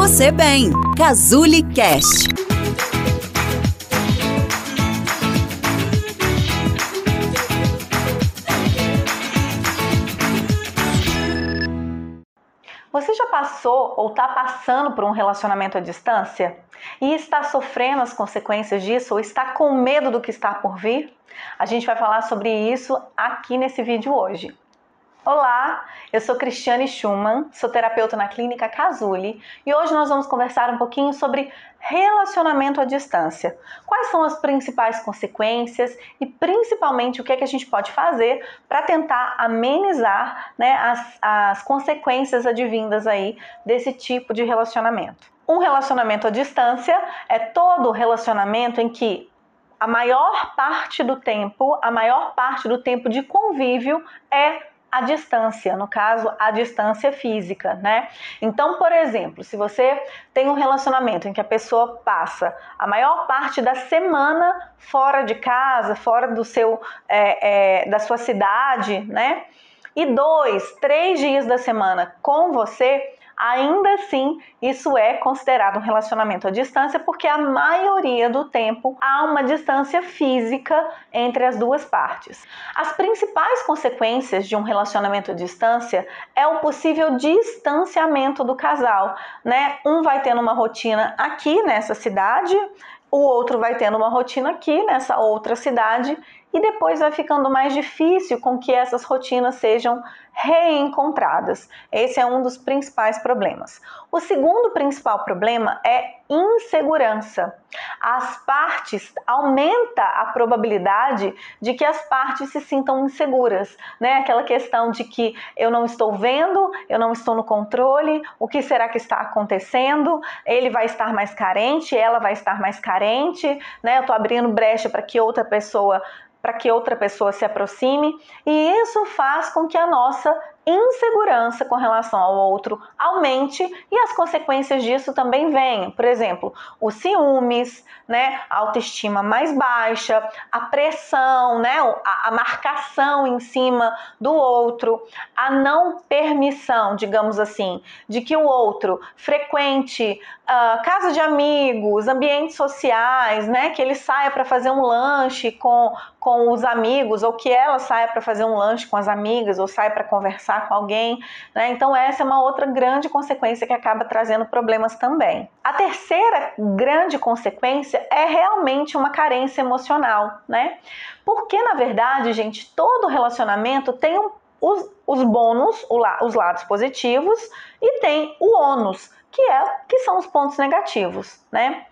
você bem. Cazuli Cast. Você já passou ou está passando por um relacionamento à distância e está sofrendo as consequências disso ou está com medo do que está por vir? A gente vai falar sobre isso aqui nesse vídeo hoje. Olá, eu sou Cristiane Schumann, sou terapeuta na Clínica Casuli e hoje nós vamos conversar um pouquinho sobre relacionamento à distância. Quais são as principais consequências e principalmente o que, é que a gente pode fazer para tentar amenizar né, as, as consequências advindas aí desse tipo de relacionamento. Um relacionamento à distância é todo relacionamento em que a maior parte do tempo, a maior parte do tempo de convívio é a distância, no caso, a distância física, né? Então, por exemplo, se você tem um relacionamento em que a pessoa passa a maior parte da semana fora de casa, fora do seu, é, é, da sua cidade, né? E dois, três dias da semana com você, ainda assim isso é considerado um relacionamento à distância porque a maioria do tempo há uma distância física entre as duas partes. As principais consequências de um relacionamento à distância é o possível distanciamento do casal, né? Um vai tendo uma rotina aqui nessa cidade, o outro vai tendo uma rotina aqui nessa outra cidade e depois vai ficando mais difícil com que essas rotinas sejam reencontradas. Esse é um dos principais problemas. O segundo principal problema é insegurança. As partes aumenta a probabilidade de que as partes se sintam inseguras, né? Aquela questão de que eu não estou vendo, eu não estou no controle, o que será que está acontecendo? Ele vai estar mais carente, ela vai estar mais carente, né? Eu estou abrindo brecha para que outra pessoa para que outra pessoa se aproxime, e isso faz com que a nossa insegurança com relação ao outro aumente e as consequências disso também vêm. Por exemplo, os ciúmes, né, a autoestima mais baixa, a pressão, né, a, a marcação em cima do outro, a não permissão, digamos assim, de que o outro frequente uh, casa de amigos, ambientes sociais, né, que ele saia para fazer um lanche com, com os amigos ou que ela saia para fazer um lanche com as amigas ou saia para conversar com alguém, né? Então essa é uma outra grande consequência que acaba trazendo problemas também. A terceira grande consequência é realmente uma carência emocional, né? Porque na verdade, gente, todo relacionamento tem um, os, os bônus, os lados positivos e tem o ônus, que é que são os pontos negativos, né?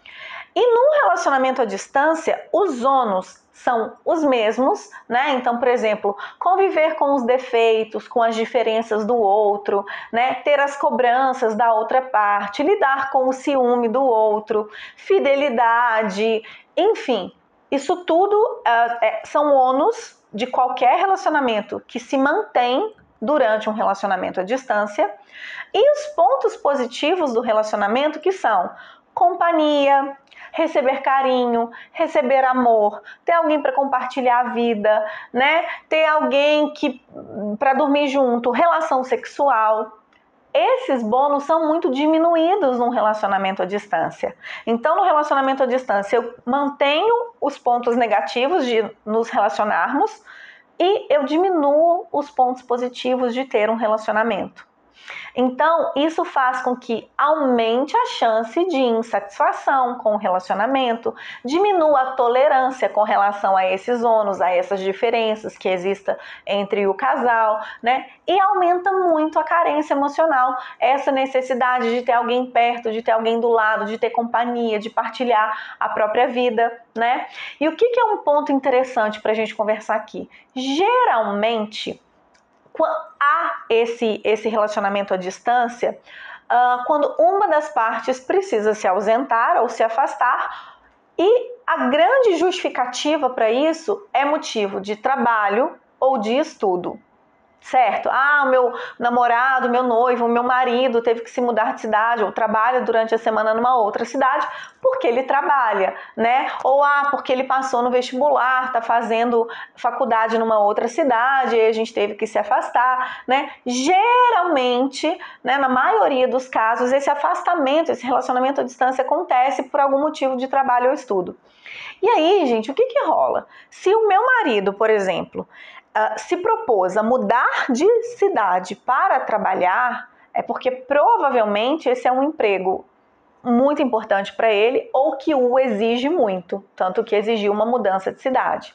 E num relacionamento à distância, os ônus são os mesmos, né? Então, por exemplo, conviver com os defeitos, com as diferenças do outro, né? Ter as cobranças da outra parte, lidar com o ciúme do outro, fidelidade, enfim, isso tudo uh, é, são ônus de qualquer relacionamento que se mantém durante um relacionamento à distância e os pontos positivos do relacionamento que são companhia, receber carinho, receber amor, ter alguém para compartilhar a vida, né? Ter alguém que para dormir junto, relação sexual. Esses bônus são muito diminuídos num relacionamento à distância. Então, no relacionamento à distância, eu mantenho os pontos negativos de nos relacionarmos e eu diminuo os pontos positivos de ter um relacionamento. Então, isso faz com que aumente a chance de insatisfação com o relacionamento, diminua a tolerância com relação a esses ônus, a essas diferenças que exista entre o casal, né? E aumenta muito a carência emocional, essa necessidade de ter alguém perto, de ter alguém do lado, de ter companhia, de partilhar a própria vida, né? E o que, que é um ponto interessante para a gente conversar aqui? Geralmente, esse, esse relacionamento à distância uh, quando uma das partes precisa se ausentar ou se afastar e a grande justificativa para isso é motivo de trabalho ou de estudo. Certo? Ah, o meu namorado, meu noivo, meu marido teve que se mudar de cidade ou trabalha durante a semana numa outra cidade porque ele trabalha, né? Ou ah, porque ele passou no vestibular, tá fazendo faculdade numa outra cidade e a gente teve que se afastar, né? Geralmente, né, na maioria dos casos, esse afastamento, esse relacionamento à distância acontece por algum motivo de trabalho ou estudo. E aí, gente, o que que rola? Se o meu marido, por exemplo, se propôs a mudar de cidade para trabalhar, é porque provavelmente esse é um emprego muito importante para ele ou que o exige muito, tanto que exigiu uma mudança de cidade.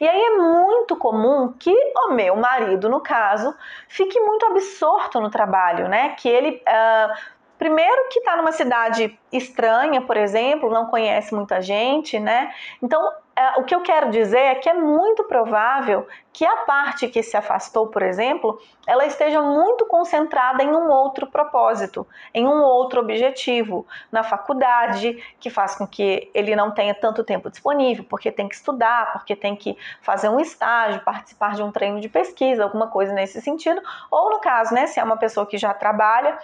E aí é muito comum que o meu marido, no caso, fique muito absorto no trabalho, né? Que ele uh, Primeiro que está numa cidade estranha, por exemplo, não conhece muita gente, né? Então, o que eu quero dizer é que é muito provável que a parte que se afastou, por exemplo, ela esteja muito concentrada em um outro propósito, em um outro objetivo, na faculdade, que faz com que ele não tenha tanto tempo disponível, porque tem que estudar, porque tem que fazer um estágio, participar de um treino de pesquisa, alguma coisa nesse sentido, ou no caso, né, se é uma pessoa que já trabalha,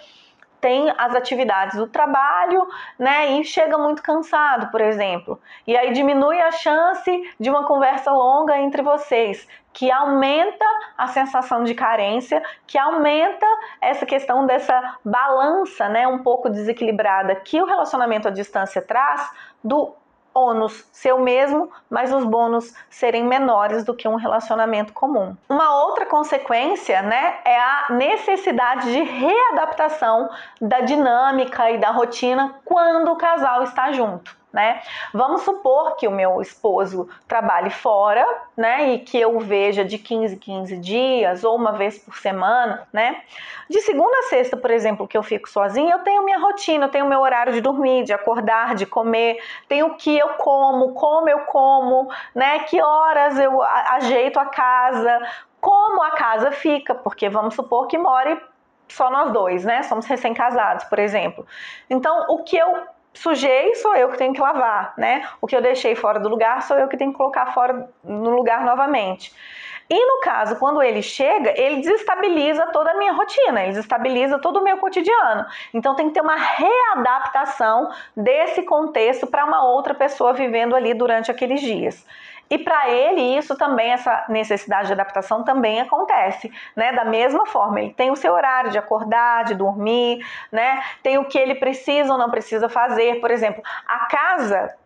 tem as atividades do trabalho, né, e chega muito cansado, por exemplo. E aí diminui a chance de uma conversa longa entre vocês, que aumenta a sensação de carência, que aumenta essa questão dessa balança, né, um pouco desequilibrada que o relacionamento à distância traz do ônus ser o mesmo, mas os bônus serem menores do que um relacionamento comum. Uma outra consequência, né, é a necessidade de readaptação da dinâmica e da rotina quando o casal está junto né? Vamos supor que o meu esposo trabalhe fora, né? E que eu veja de 15 15 dias ou uma vez por semana, né? De segunda a sexta, por exemplo, que eu fico sozinha, eu tenho minha rotina, eu tenho meu horário de dormir, de acordar, de comer, tenho o que eu como, como eu como, né? Que horas eu ajeito a casa, como a casa fica, porque vamos supor que more só nós dois, né? Somos recém-casados, por exemplo. Então, o que eu sujei, sou eu que tenho que lavar, né? O que eu deixei fora do lugar, sou eu que tenho que colocar fora no lugar novamente. E no caso, quando ele chega, ele desestabiliza toda a minha rotina, ele desestabiliza todo o meu cotidiano. Então tem que ter uma readaptação desse contexto para uma outra pessoa vivendo ali durante aqueles dias. E para ele, isso também, essa necessidade de adaptação também acontece, né? Da mesma forma, ele tem o seu horário de acordar, de dormir, né? Tem o que ele precisa ou não precisa fazer. Por exemplo, a casa,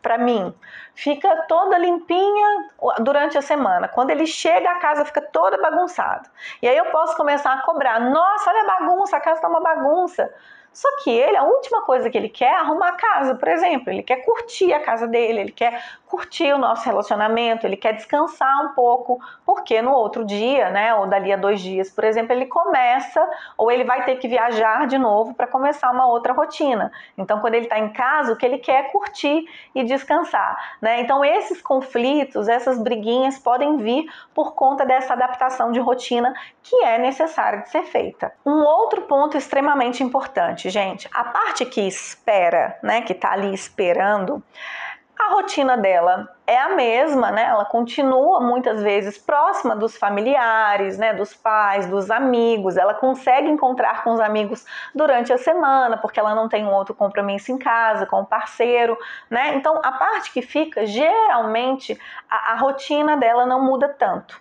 para mim, fica toda limpinha durante a semana. Quando ele chega, a casa fica toda bagunçada. E aí eu posso começar a cobrar: nossa, olha a bagunça, a casa tá uma bagunça. Só que ele, a última coisa que ele quer é arrumar a casa, por exemplo. Ele quer curtir a casa dele, ele quer curtir o nosso relacionamento, ele quer descansar um pouco, porque no outro dia, né, ou dali a dois dias, por exemplo, ele começa ou ele vai ter que viajar de novo para começar uma outra rotina. Então, quando ele está em casa, o que ele quer é curtir e descansar, né? Então, esses conflitos, essas briguinhas podem vir por conta dessa adaptação de rotina que é necessária de ser feita. Um outro ponto extremamente importante, gente, a parte que espera, né, que está ali esperando, a rotina dela é a mesma, né? Ela continua muitas vezes próxima dos familiares, né? Dos pais, dos amigos. Ela consegue encontrar com os amigos durante a semana, porque ela não tem um outro compromisso em casa, com o parceiro, né? Então, a parte que fica, geralmente, a, a rotina dela não muda tanto.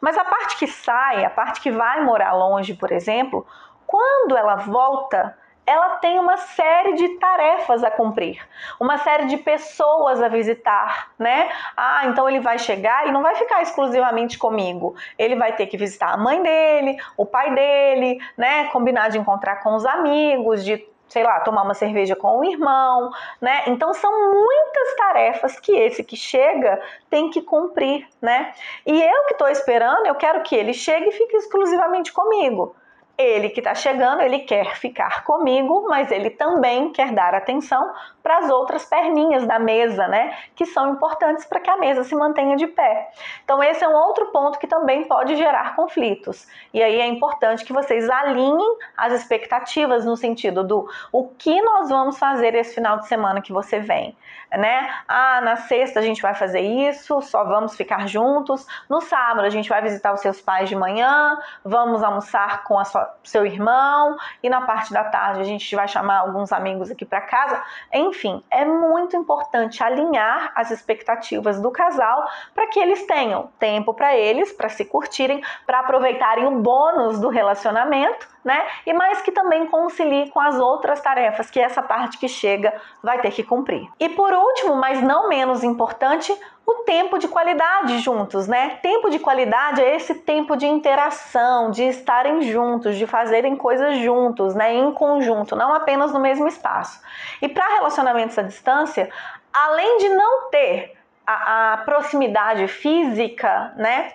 Mas a parte que sai, a parte que vai morar longe, por exemplo, quando ela volta, ela tem uma série de tarefas a cumprir, uma série de pessoas a visitar, né? Ah, então ele vai chegar e não vai ficar exclusivamente comigo. Ele vai ter que visitar a mãe dele, o pai dele, né? Combinar de encontrar com os amigos, de sei lá, tomar uma cerveja com o irmão, né? Então são muitas tarefas que esse que chega tem que cumprir, né? E eu que estou esperando, eu quero que ele chegue e fique exclusivamente comigo. Ele que está chegando, ele quer ficar comigo, mas ele também quer dar atenção para as outras perninhas da mesa, né? Que são importantes para que a mesa se mantenha de pé. Então, esse é um outro ponto que também pode gerar conflitos. E aí é importante que vocês alinhem as expectativas no sentido do o que nós vamos fazer esse final de semana que você vem, né? Ah, na sexta a gente vai fazer isso, só vamos ficar juntos. No sábado a gente vai visitar os seus pais de manhã, vamos almoçar com a sua, seu irmão e na parte da tarde a gente vai chamar alguns amigos aqui para casa. Enfim, é muito importante alinhar as expectativas do casal para que eles tenham tempo para eles, para se curtirem, para aproveitarem o bônus do relacionamento, né? E mais que também concilie com as outras tarefas que essa parte que chega vai ter que cumprir. E por último, mas não menos importante, o tempo de qualidade juntos, né? Tempo de qualidade é esse tempo de interação, de estarem juntos, de fazerem coisas juntos, né? Em conjunto, não apenas no mesmo espaço. E para relacionamentos à distância, além de não ter a, a proximidade física, né?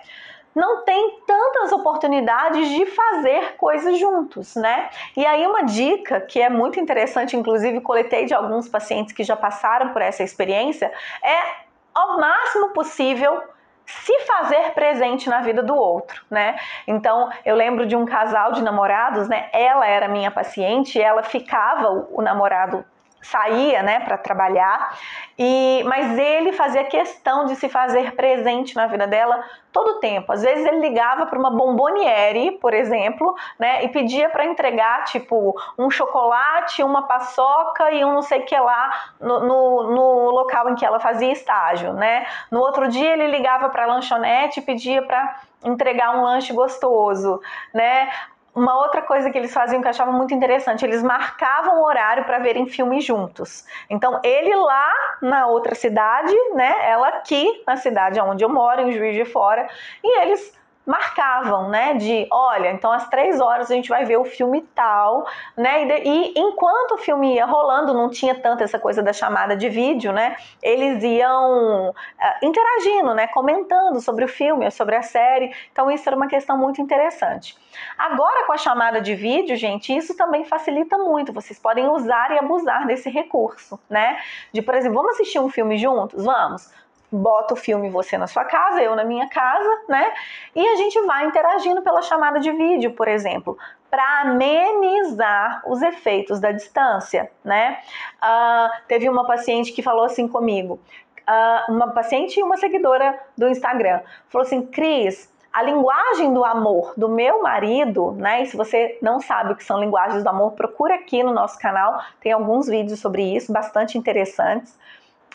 Não tem tantas oportunidades de fazer coisas juntos, né? E aí uma dica que é muito interessante, inclusive coletei de alguns pacientes que já passaram por essa experiência, é ao máximo possível se fazer presente na vida do outro, né? Então, eu lembro de um casal de namorados, né? Ela era minha paciente, ela ficava o, namorado saía, né, para trabalhar, e mas ele fazia questão de se fazer presente na vida dela todo o tempo. Às vezes ele ligava para uma bomboniere, por exemplo, né, e pedia para entregar tipo um chocolate, uma paçoca e um não sei que lá no, no, no, local em que ela fazia estágio, né? No outro dia ele ligava para a lanchonete e pedia para entregar um lanche gostoso, né? Uma outra coisa que eles faziam que eu achava muito interessante, eles marcavam o horário para verem filmes juntos. Então, ele lá na outra cidade, né, ela aqui na cidade onde eu moro, em Juiz de Fora, e eles marcavam, né? De olha, então às três horas a gente vai ver o filme tal, né? E, e, enquanto o filme ia rolando, não tinha tanto essa coisa da chamada de vídeo, né? Eles iam uh, interagindo, né? Comentando sobre o filme, sobre a série. Então isso era uma questão muito interessante. Agora com a chamada de vídeo, gente, isso também facilita muito. Vocês podem usar e abusar desse recurso, né? De, por exemplo, vamos assistir um filme juntos? Vamos bota o filme você na sua casa, eu na minha casa, né? E a gente vai interagindo pela chamada de vídeo, por exemplo, para amenizar os efeitos da distância, né? Uh, teve uma paciente que falou assim comigo, uh, uma paciente e uma seguidora do Instagram, falou assim, Cris, a linguagem do amor do meu marido, né? E se você não sabe o que são linguagens do amor, procura aqui no nosso canal, tem alguns vídeos sobre isso, bastante interessantes.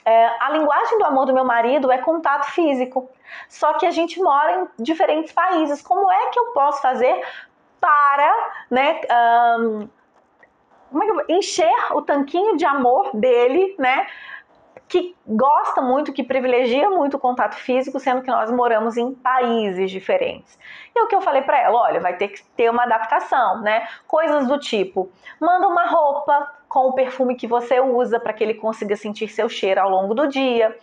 É, a linguagem do amor do meu marido é contato físico. Só que a gente mora em diferentes países. Como é que eu posso fazer para né, um, é encher o tanquinho de amor dele, né? que gosta muito, que privilegia muito o contato físico, sendo que nós moramos em países diferentes. E o que eu falei para ela, olha, vai ter que ter uma adaptação, né? Coisas do tipo, manda uma roupa com o perfume que você usa para que ele consiga sentir seu cheiro ao longo do dia,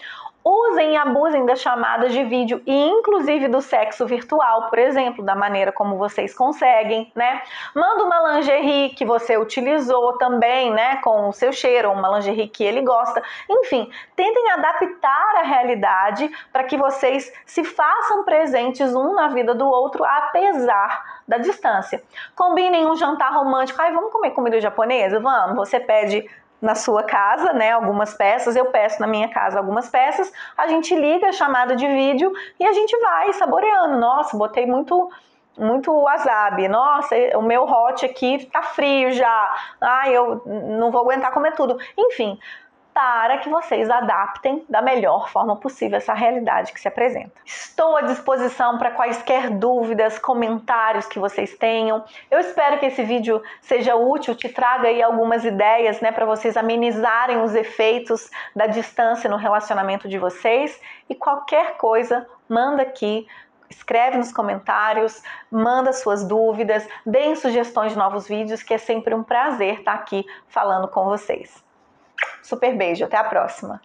usem e abusem das chamadas de vídeo e inclusive do sexo virtual, por exemplo, da maneira como vocês conseguem, né? Manda uma lingerie que você utilizou também, né, com o seu cheiro, uma lingerie que ele gosta. Enfim, tentem adaptar a realidade para que vocês se façam presentes um na vida do outro, apesar da distância. Combinem um jantar romântico. Ai, vamos comer comida japonesa? Vamos. Você pede na sua casa, né, algumas peças, eu peço na minha casa algumas peças, a gente liga a chamada de vídeo e a gente vai saboreando. Nossa, botei muito muito wasabi. Nossa, o meu hot aqui tá frio já. Ai, eu não vou aguentar comer tudo. Enfim, para que vocês adaptem da melhor forma possível essa realidade que se apresenta. Estou à disposição para quaisquer dúvidas, comentários que vocês tenham. Eu espero que esse vídeo seja útil, te traga aí algumas ideias, né, para vocês amenizarem os efeitos da distância no relacionamento de vocês. E qualquer coisa, manda aqui escreve nos comentários, manda suas dúvidas, deem sugestões de novos vídeos, que é sempre um prazer estar aqui falando com vocês. Super beijo, até a próxima!